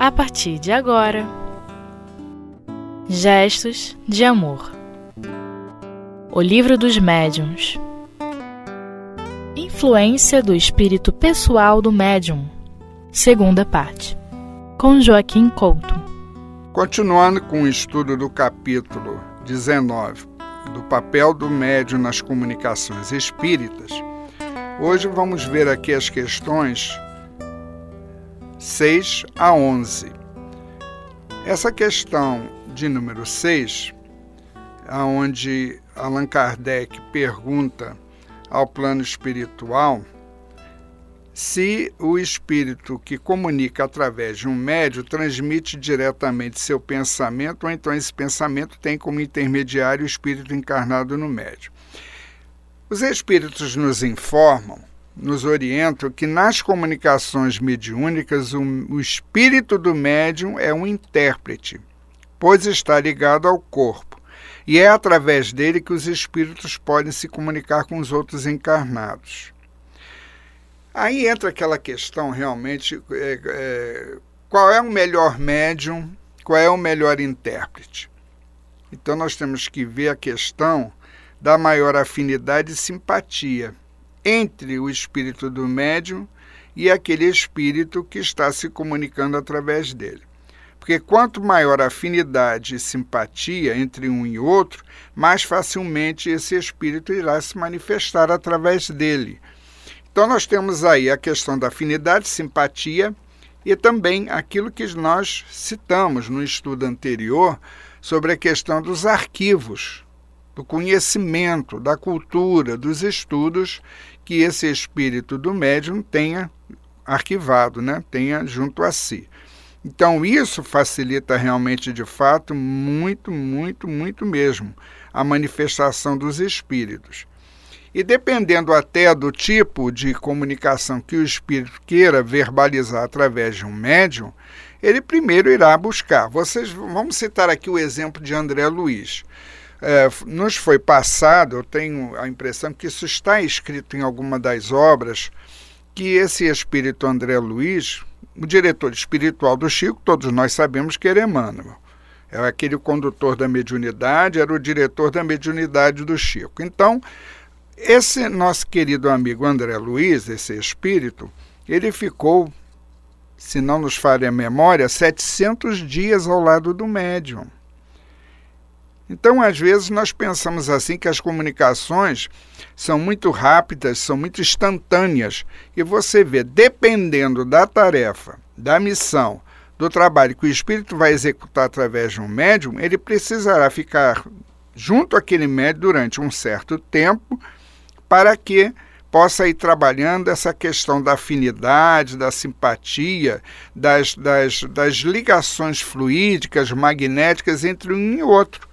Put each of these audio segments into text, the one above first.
a partir de agora. Gestos de Amor. O Livro dos Médiuns. Influência do Espírito Pessoal do Médium. Segunda parte. Com Joaquim Couto. Continuando com o estudo do capítulo 19 do papel do médium nas comunicações espíritas, hoje vamos ver aqui as questões 6 a 11. Essa questão de número 6, aonde Allan Kardec pergunta ao plano espiritual se o espírito que comunica através de um médio transmite diretamente seu pensamento, ou então esse pensamento tem como intermediário o espírito encarnado no médio. Os espíritos nos informam, nos orientam que nas comunicações mediúnicas o, o espírito do médium é um intérprete, pois está ligado ao corpo. E é através dele que os espíritos podem se comunicar com os outros encarnados. Aí entra aquela questão realmente: é, é, qual é o melhor médium, qual é o melhor intérprete? Então nós temos que ver a questão da maior afinidade e simpatia entre o espírito do médium e aquele espírito que está se comunicando através dele. Porque quanto maior a afinidade e simpatia entre um e outro, mais facilmente esse espírito irá se manifestar através dele então, nós temos aí a questão da afinidade, simpatia e também aquilo que nós citamos no estudo anterior sobre a questão dos arquivos, do conhecimento, da cultura, dos estudos que esse espírito do médium tenha arquivado, né? tenha junto a si. Então, isso facilita realmente, de fato, muito, muito, muito mesmo a manifestação dos espíritos. E dependendo até do tipo de comunicação que o espírito queira verbalizar através de um médium, ele primeiro irá buscar. Vocês vamos citar aqui o exemplo de André Luiz. É, nos foi passado, eu tenho a impressão que isso está escrito em alguma das obras, que esse espírito André Luiz, o diretor espiritual do Chico, todos nós sabemos que era Emmanuel. É aquele condutor da mediunidade, era o diretor da mediunidade do Chico. Então, esse nosso querido amigo André Luiz, esse espírito, ele ficou, se não nos falha a memória, 700 dias ao lado do médium. Então, às vezes, nós pensamos assim que as comunicações são muito rápidas, são muito instantâneas. E você vê, dependendo da tarefa, da missão, do trabalho que o espírito vai executar através de um médium, ele precisará ficar junto àquele médium durante um certo tempo para que possa ir trabalhando essa questão da afinidade, da simpatia, das, das, das ligações fluídicas, magnéticas entre um e outro.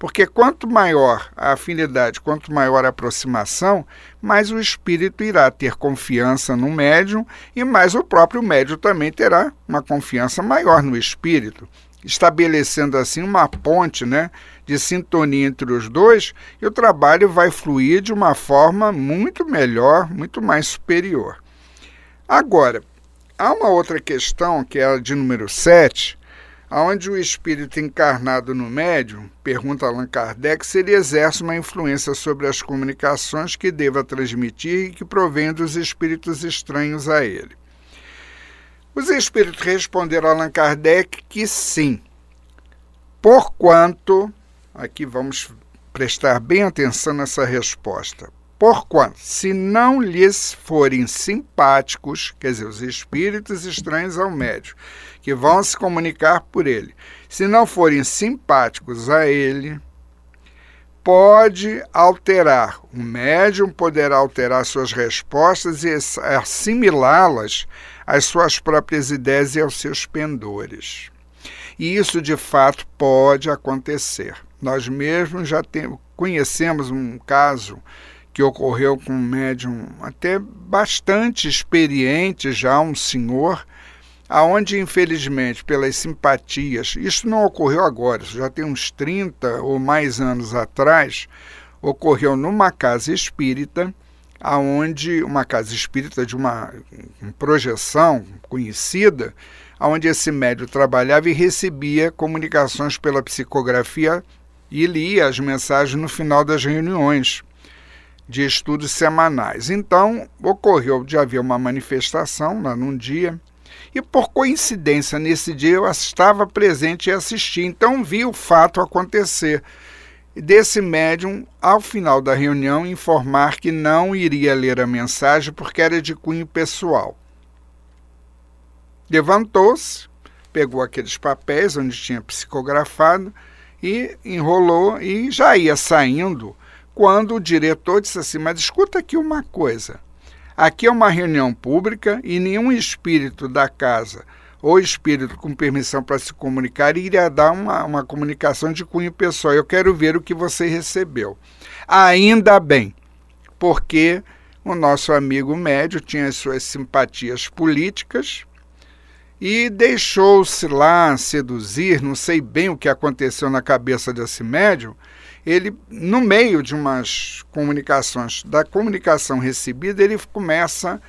Porque quanto maior a afinidade, quanto maior a aproximação, mais o espírito irá ter confiança no médium e mais o próprio médium também terá uma confiança maior no espírito, estabelecendo assim uma ponte né, de sintonia entre os dois, e o trabalho vai fluir de uma forma muito melhor, muito mais superior. Agora, há uma outra questão, que é a de número 7, onde o espírito encarnado no médium, pergunta Allan Kardec, se ele exerce uma influência sobre as comunicações que deva transmitir e que provém dos espíritos estranhos a ele. Os espíritos responderam a Allan Kardec que sim, porquanto Aqui vamos prestar bem atenção nessa resposta. Porquanto, se não lhes forem simpáticos, quer dizer, os espíritos estranhos ao médium, que vão se comunicar por ele, se não forem simpáticos a ele, pode alterar. O médium poderá alterar suas respostas e assimilá-las às suas próprias ideias e aos seus pendores. E isso de fato pode acontecer. Nós mesmos já conhecemos um caso que ocorreu com um médium até bastante experiente já, um senhor, aonde infelizmente pelas simpatias, isso não ocorreu agora, isso já tem uns 30 ou mais anos atrás, ocorreu numa casa espírita, aonde uma casa espírita de uma, uma projeção conhecida, onde esse médium trabalhava e recebia comunicações pela psicografia e lia as mensagens no final das reuniões de estudos semanais. Então, ocorreu de haver uma manifestação lá num dia, e por coincidência, nesse dia eu estava presente e assisti, então vi o fato acontecer. Desse médium, ao final da reunião, informar que não iria ler a mensagem porque era de cunho pessoal. Levantou-se, pegou aqueles papéis onde tinha psicografado e enrolou e já ia saindo quando o diretor disse assim: Mas escuta aqui uma coisa. Aqui é uma reunião pública e nenhum espírito da casa ou espírito com permissão para se comunicar iria dar uma, uma comunicação de cunho pessoal. Eu quero ver o que você recebeu. Ainda bem, porque o nosso amigo médio tinha as suas simpatias políticas e deixou-se lá seduzir, não sei bem o que aconteceu na cabeça desse médium, ele, no meio de umas comunicações, da comunicação recebida, ele começa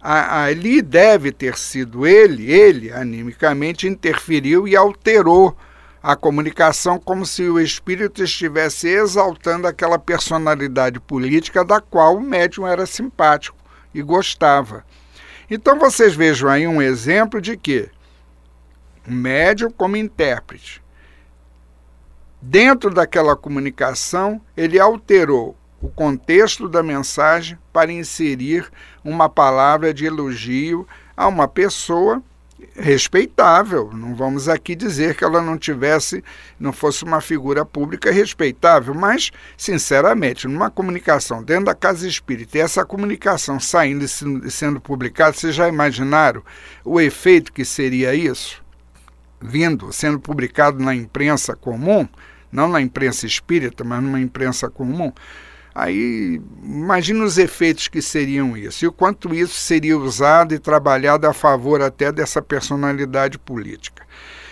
a, ali deve ter sido ele, ele animicamente interferiu e alterou a comunicação como se o espírito estivesse exaltando aquela personalidade política da qual o médium era simpático e gostava. Então vocês vejam aí um exemplo de que o médium como intérprete, dentro daquela comunicação, ele alterou o contexto da mensagem para inserir uma palavra de elogio a uma pessoa respeitável. Não vamos aqui dizer que ela não tivesse, não fosse uma figura pública respeitável, mas, sinceramente, numa comunicação dentro da casa espírita, e essa comunicação saindo e sendo publicada, vocês já imaginaram o efeito que seria isso? Vindo, sendo publicado na imprensa comum, não na imprensa espírita, mas numa imprensa comum. Aí imagina os efeitos que seriam isso e o quanto isso seria usado e trabalhado a favor até dessa personalidade política.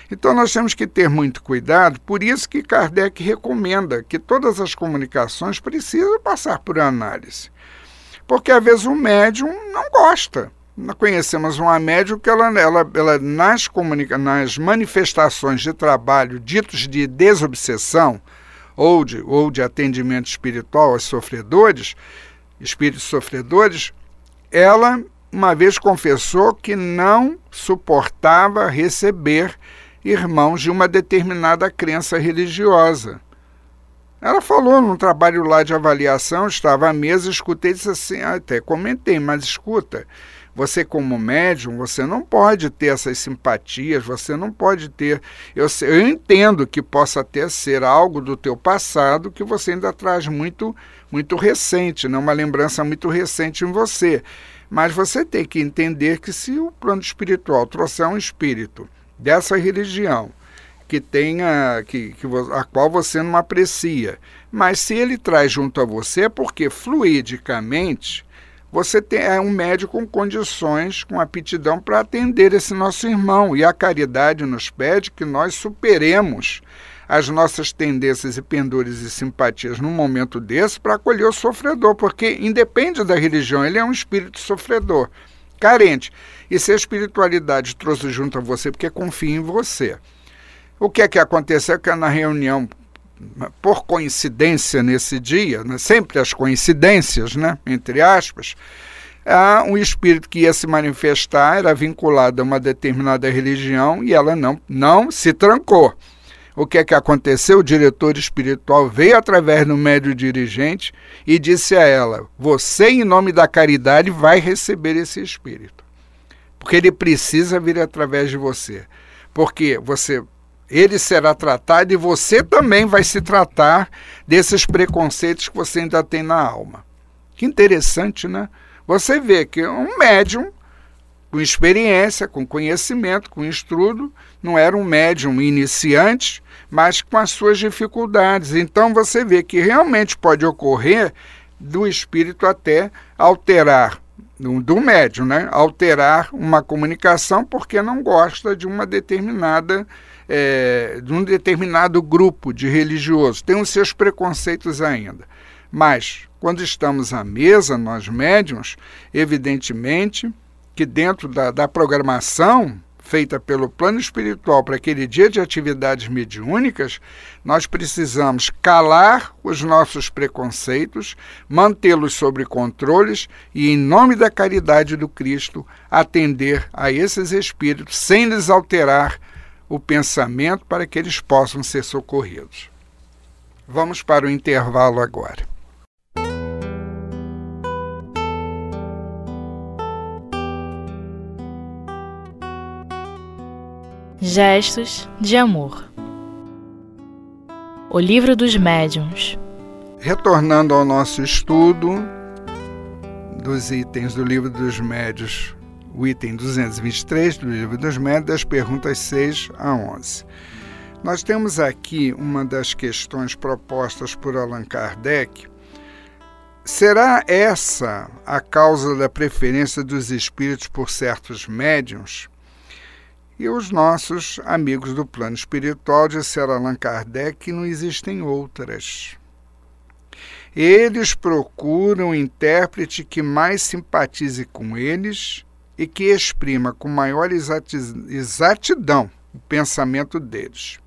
Então nós temos que ter muito cuidado, por isso que Kardec recomenda que todas as comunicações precisam passar por análise. Porque às vezes o médium não gosta. Conhecemos uma médium que ela, ela, ela nas, comunica nas manifestações de trabalho ditos de desobsessão, ou de, ou de atendimento espiritual aos sofredores, espíritos sofredores, ela uma vez confessou que não suportava receber irmãos de uma determinada crença religiosa. Ela falou num trabalho lá de avaliação, estava à mesa, escutei e disse assim, até comentei, mas escuta, você, como médium, você não pode ter essas simpatias, você não pode ter. Eu, eu entendo que possa até ser algo do teu passado que você ainda traz muito, muito recente, né? uma lembrança muito recente em você. Mas você tem que entender que se o plano espiritual trouxer um espírito dessa religião, que tenha que, que a qual você não aprecia, mas se ele traz junto a você, porque fluidicamente você tem, é um médico com condições, com aptidão para atender esse nosso irmão. E a caridade nos pede que nós superemos as nossas tendências e pendores e simpatias num momento desse para acolher o sofredor, porque independe da religião, ele é um espírito sofredor, carente. E se a espiritualidade trouxe junto a você porque confia em você. O que é que aconteceu? Que na reunião por coincidência nesse dia, né, sempre as coincidências, né, entre aspas, há um espírito que ia se manifestar, era vinculado a uma determinada religião e ela não, não se trancou. O que é que aconteceu? O diretor espiritual veio através do médio dirigente e disse a ela: Você, em nome da caridade, vai receber esse espírito. Porque ele precisa vir através de você. Porque você ele será tratado e você também vai se tratar desses preconceitos que você ainda tem na alma. Que interessante, né? Você vê que um médium com experiência, com conhecimento, com estudo, não era um médium iniciante, mas com as suas dificuldades. Então você vê que realmente pode ocorrer do espírito até alterar do médium, né? Alterar uma comunicação porque não gosta de uma determinada é, de um determinado grupo de religiosos, tem os seus preconceitos ainda. Mas, quando estamos à mesa, nós médiums, evidentemente que dentro da, da programação feita pelo plano espiritual para aquele dia de atividades mediúnicas, nós precisamos calar os nossos preconceitos, mantê-los sob controles e, em nome da caridade do Cristo, atender a esses espíritos sem lhes alterar o pensamento para que eles possam ser socorridos. Vamos para o intervalo agora. Gestos de amor. O livro dos médiuns. Retornando ao nosso estudo dos itens do livro dos médiuns, o item 223 do livro dos médiuns, das perguntas 6 a 11. Nós temos aqui uma das questões propostas por Allan Kardec. Será essa a causa da preferência dos espíritos por certos médiums? E os nossos amigos do plano espiritual disseram Allan Kardec que não existem outras. Eles procuram um intérprete que mais simpatize com eles e que exprima com maior exatidão o pensamento deles.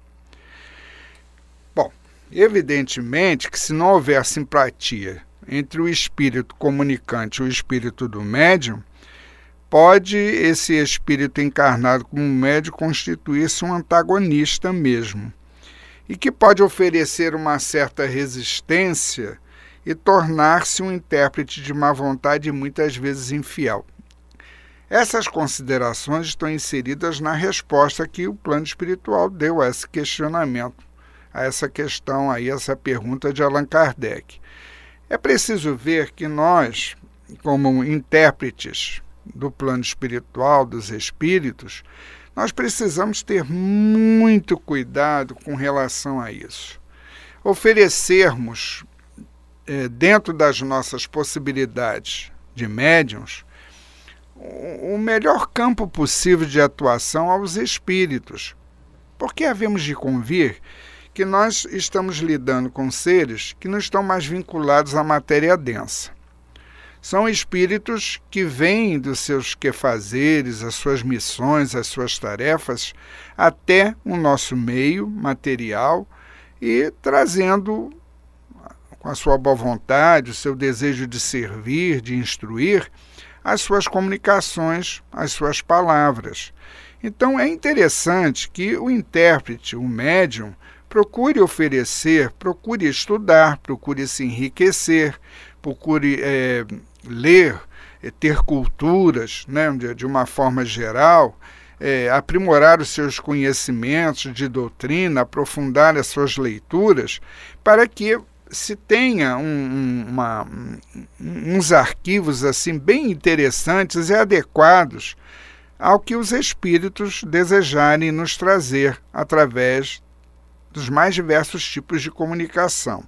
Bom, evidentemente que se não houver simpatia entre o espírito comunicante e o espírito do médium, pode esse espírito encarnado como médium constituir-se um antagonista mesmo, e que pode oferecer uma certa resistência e tornar-se um intérprete de má vontade e muitas vezes infiel. Essas considerações estão inseridas na resposta que o plano espiritual deu a esse questionamento, a essa questão aí, essa pergunta de Allan Kardec. É preciso ver que nós, como intérpretes do plano espiritual, dos espíritos, nós precisamos ter muito cuidado com relação a isso. Oferecermos, é, dentro das nossas possibilidades de médiums, o melhor campo possível de atuação aos espíritos, porque havemos de convir que nós estamos lidando com seres que não estão mais vinculados à matéria densa. São espíritos que vêm dos seus quefazeres, as suas missões, as suas tarefas, até o nosso meio material e trazendo, com a sua boa vontade, o seu desejo de servir, de instruir, as suas comunicações, as suas palavras. Então é interessante que o intérprete, o médium, procure oferecer, procure estudar, procure se enriquecer, procure é, ler, é, ter culturas né, de, de uma forma geral, é, aprimorar os seus conhecimentos de doutrina, aprofundar as suas leituras, para que se tenha um, uma, uns arquivos assim bem interessantes e adequados ao que os espíritos desejarem nos trazer através dos mais diversos tipos de comunicação.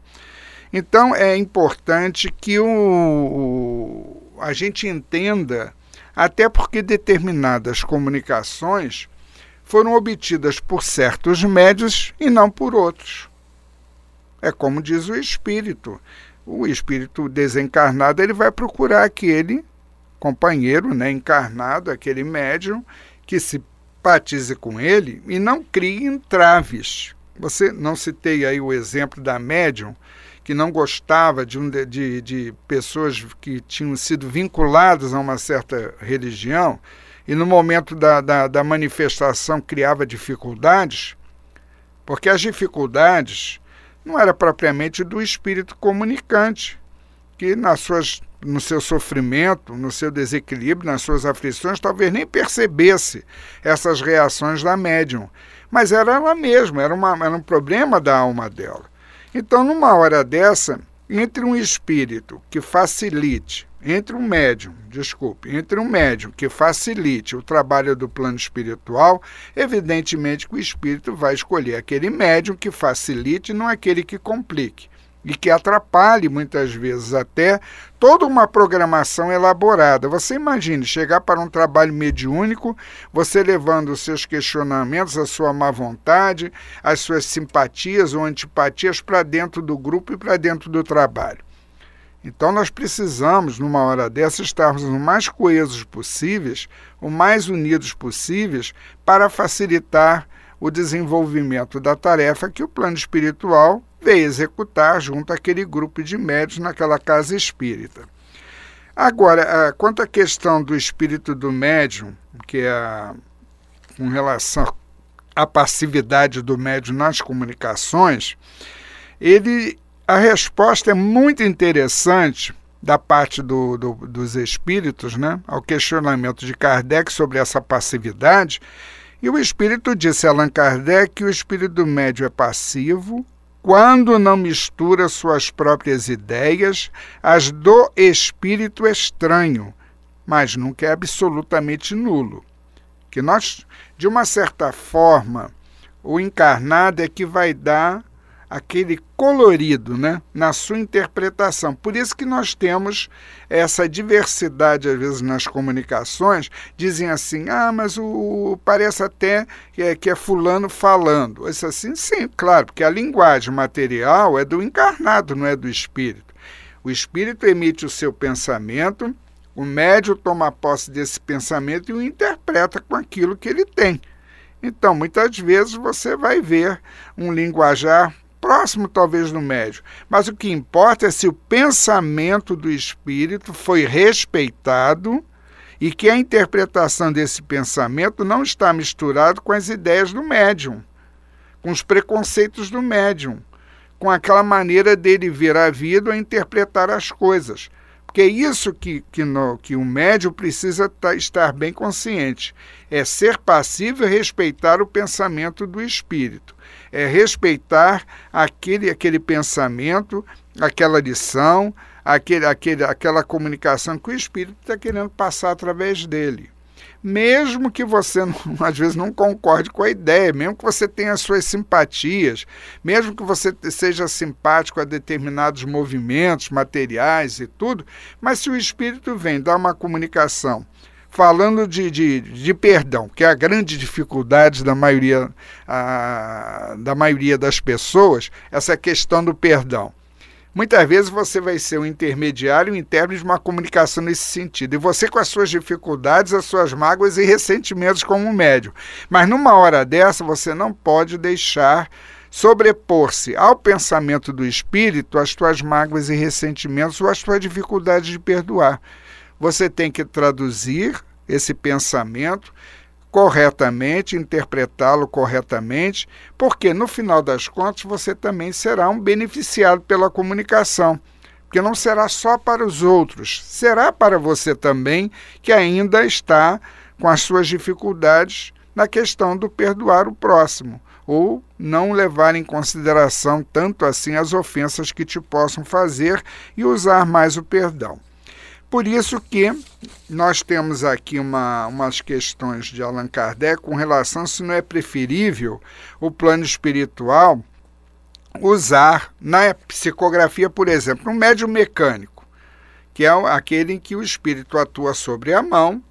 Então é importante que o, o, a gente entenda, até porque determinadas comunicações foram obtidas por certos médios e não por outros. É como diz o espírito. O espírito desencarnado ele vai procurar aquele companheiro né, encarnado, aquele médium, que se simpatize com ele e não crie entraves. Você não citei aí o exemplo da médium que não gostava de, um, de, de pessoas que tinham sido vinculadas a uma certa religião e no momento da, da, da manifestação criava dificuldades, porque as dificuldades não era propriamente do espírito comunicante, que nas suas, no seu sofrimento, no seu desequilíbrio, nas suas aflições, talvez nem percebesse essas reações da médium. Mas era ela mesma, era, uma, era um problema da alma dela. Então, numa hora dessa, entre um espírito que facilite, entre um médium, desculpe, entre um médium que facilite o trabalho do plano espiritual, evidentemente que o espírito vai escolher aquele médium que facilite, não aquele que complique e que atrapalhe muitas vezes até toda uma programação elaborada. Você imagine chegar para um trabalho mediúnico, você levando os seus questionamentos, a sua má vontade, as suas simpatias ou antipatias para dentro do grupo e para dentro do trabalho. Então nós precisamos, numa hora dessa, estarmos o mais coesos possíveis, o mais unidos possíveis, para facilitar o desenvolvimento da tarefa que o plano espiritual veio executar junto àquele grupo de médios naquela casa espírita. Agora, quanto à questão do espírito do médium, que é com relação à passividade do médium nas comunicações, ele a resposta é muito interessante da parte do, do, dos espíritos né, ao questionamento de Kardec sobre essa passividade. E o espírito disse Allan Kardec que o espírito médio é passivo quando não mistura suas próprias ideias às do espírito estranho, mas nunca é absolutamente nulo. Que nós, de uma certa forma, o encarnado é que vai dar aquele colorido né, na sua interpretação. Por isso que nós temos essa diversidade, às vezes, nas comunicações, dizem assim, ah, mas o, parece até que é, que é fulano falando. Isso assim, sim, claro, porque a linguagem material é do encarnado, não é do espírito. O espírito emite o seu pensamento, o médium toma posse desse pensamento e o interpreta com aquilo que ele tem. Então, muitas vezes você vai ver um linguajar próximo talvez do médio, mas o que importa é se o pensamento do espírito foi respeitado e que a interpretação desse pensamento não está misturado com as ideias do médium, com os preconceitos do médium, com aquela maneira dele ver a vida ou interpretar as coisas. Porque é isso que, que, no, que o médium precisa estar bem consciente. É ser passivo e respeitar o pensamento do espírito. É respeitar aquele, aquele pensamento, aquela lição, aquele, aquele, aquela comunicação que o espírito está querendo passar através dele mesmo que você não, às vezes não concorde com a ideia, mesmo que você tenha suas simpatias, mesmo que você seja simpático a determinados movimentos materiais e tudo, mas se o espírito vem dar uma comunicação falando de, de, de perdão, que é a grande dificuldade da maioria, a, da maioria das pessoas, essa questão do perdão. Muitas vezes você vai ser um intermediário em termos de uma comunicação nesse sentido. E você com as suas dificuldades, as suas mágoas e ressentimentos como médium. Mas numa hora dessa, você não pode deixar sobrepor-se ao pensamento do espírito as tuas mágoas e ressentimentos ou as tuas dificuldades de perdoar. Você tem que traduzir esse pensamento corretamente, interpretá-lo corretamente, porque no final das contas você também será um beneficiado pela comunicação. Porque não será só para os outros, será para você também, que ainda está com as suas dificuldades na questão do perdoar o próximo, ou não levar em consideração tanto assim as ofensas que te possam fazer e usar mais o perdão. Por isso que nós temos aqui uma, umas questões de Allan Kardec com relação se não é preferível o plano espiritual usar na psicografia, por exemplo, um médium mecânico, que é aquele em que o espírito atua sobre a mão,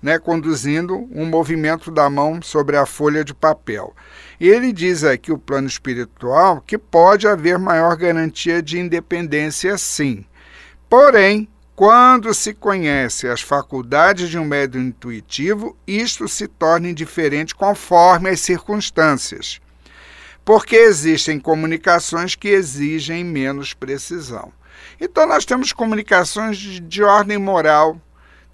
né, conduzindo um movimento da mão sobre a folha de papel. Ele diz aqui o plano espiritual que pode haver maior garantia de independência sim. Porém, quando se conhece as faculdades de um médium intuitivo, isto se torna indiferente conforme as circunstâncias, porque existem comunicações que exigem menos precisão. Então, nós temos comunicações de, de ordem moral,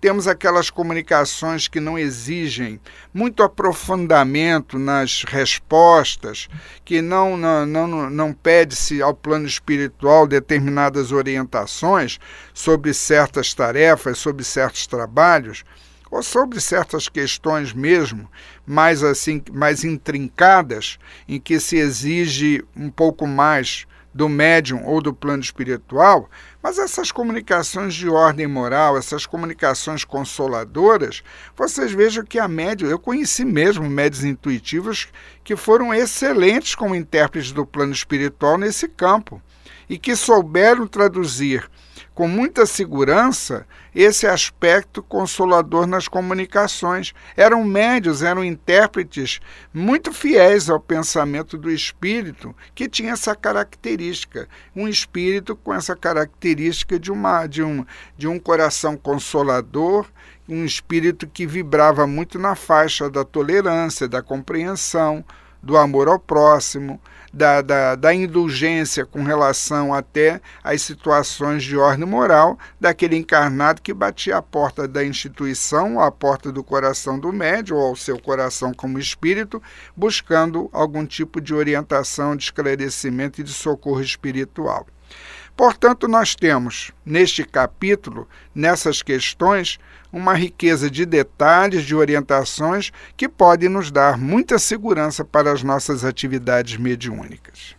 temos aquelas comunicações que não exigem muito aprofundamento nas respostas, que não, não, não, não pede-se ao plano espiritual determinadas orientações sobre certas tarefas, sobre certos trabalhos, ou sobre certas questões mesmo, mais assim, mais intrincadas, em que se exige um pouco mais do médium ou do plano espiritual, mas essas comunicações de ordem moral, essas comunicações consoladoras, vocês vejam que a médium, eu conheci mesmo médios intuitivos que foram excelentes como intérpretes do plano espiritual nesse campo e que souberam traduzir com muita segurança esse aspecto consolador nas comunicações. Eram médios, eram intérpretes muito fiéis ao pensamento do espírito, que tinha essa característica. Um espírito com essa característica de, uma, de, um, de um coração consolador, um espírito que vibrava muito na faixa da tolerância, da compreensão, do amor ao próximo da, da, da indulgência com relação até às situações de ordem moral daquele encarnado que batia a porta da instituição, à porta do coração do médium, ou ao seu coração como espírito, buscando algum tipo de orientação, de esclarecimento e de socorro espiritual. Portanto, nós temos neste capítulo, nessas questões, uma riqueza de detalhes, de orientações que podem nos dar muita segurança para as nossas atividades mediúnicas.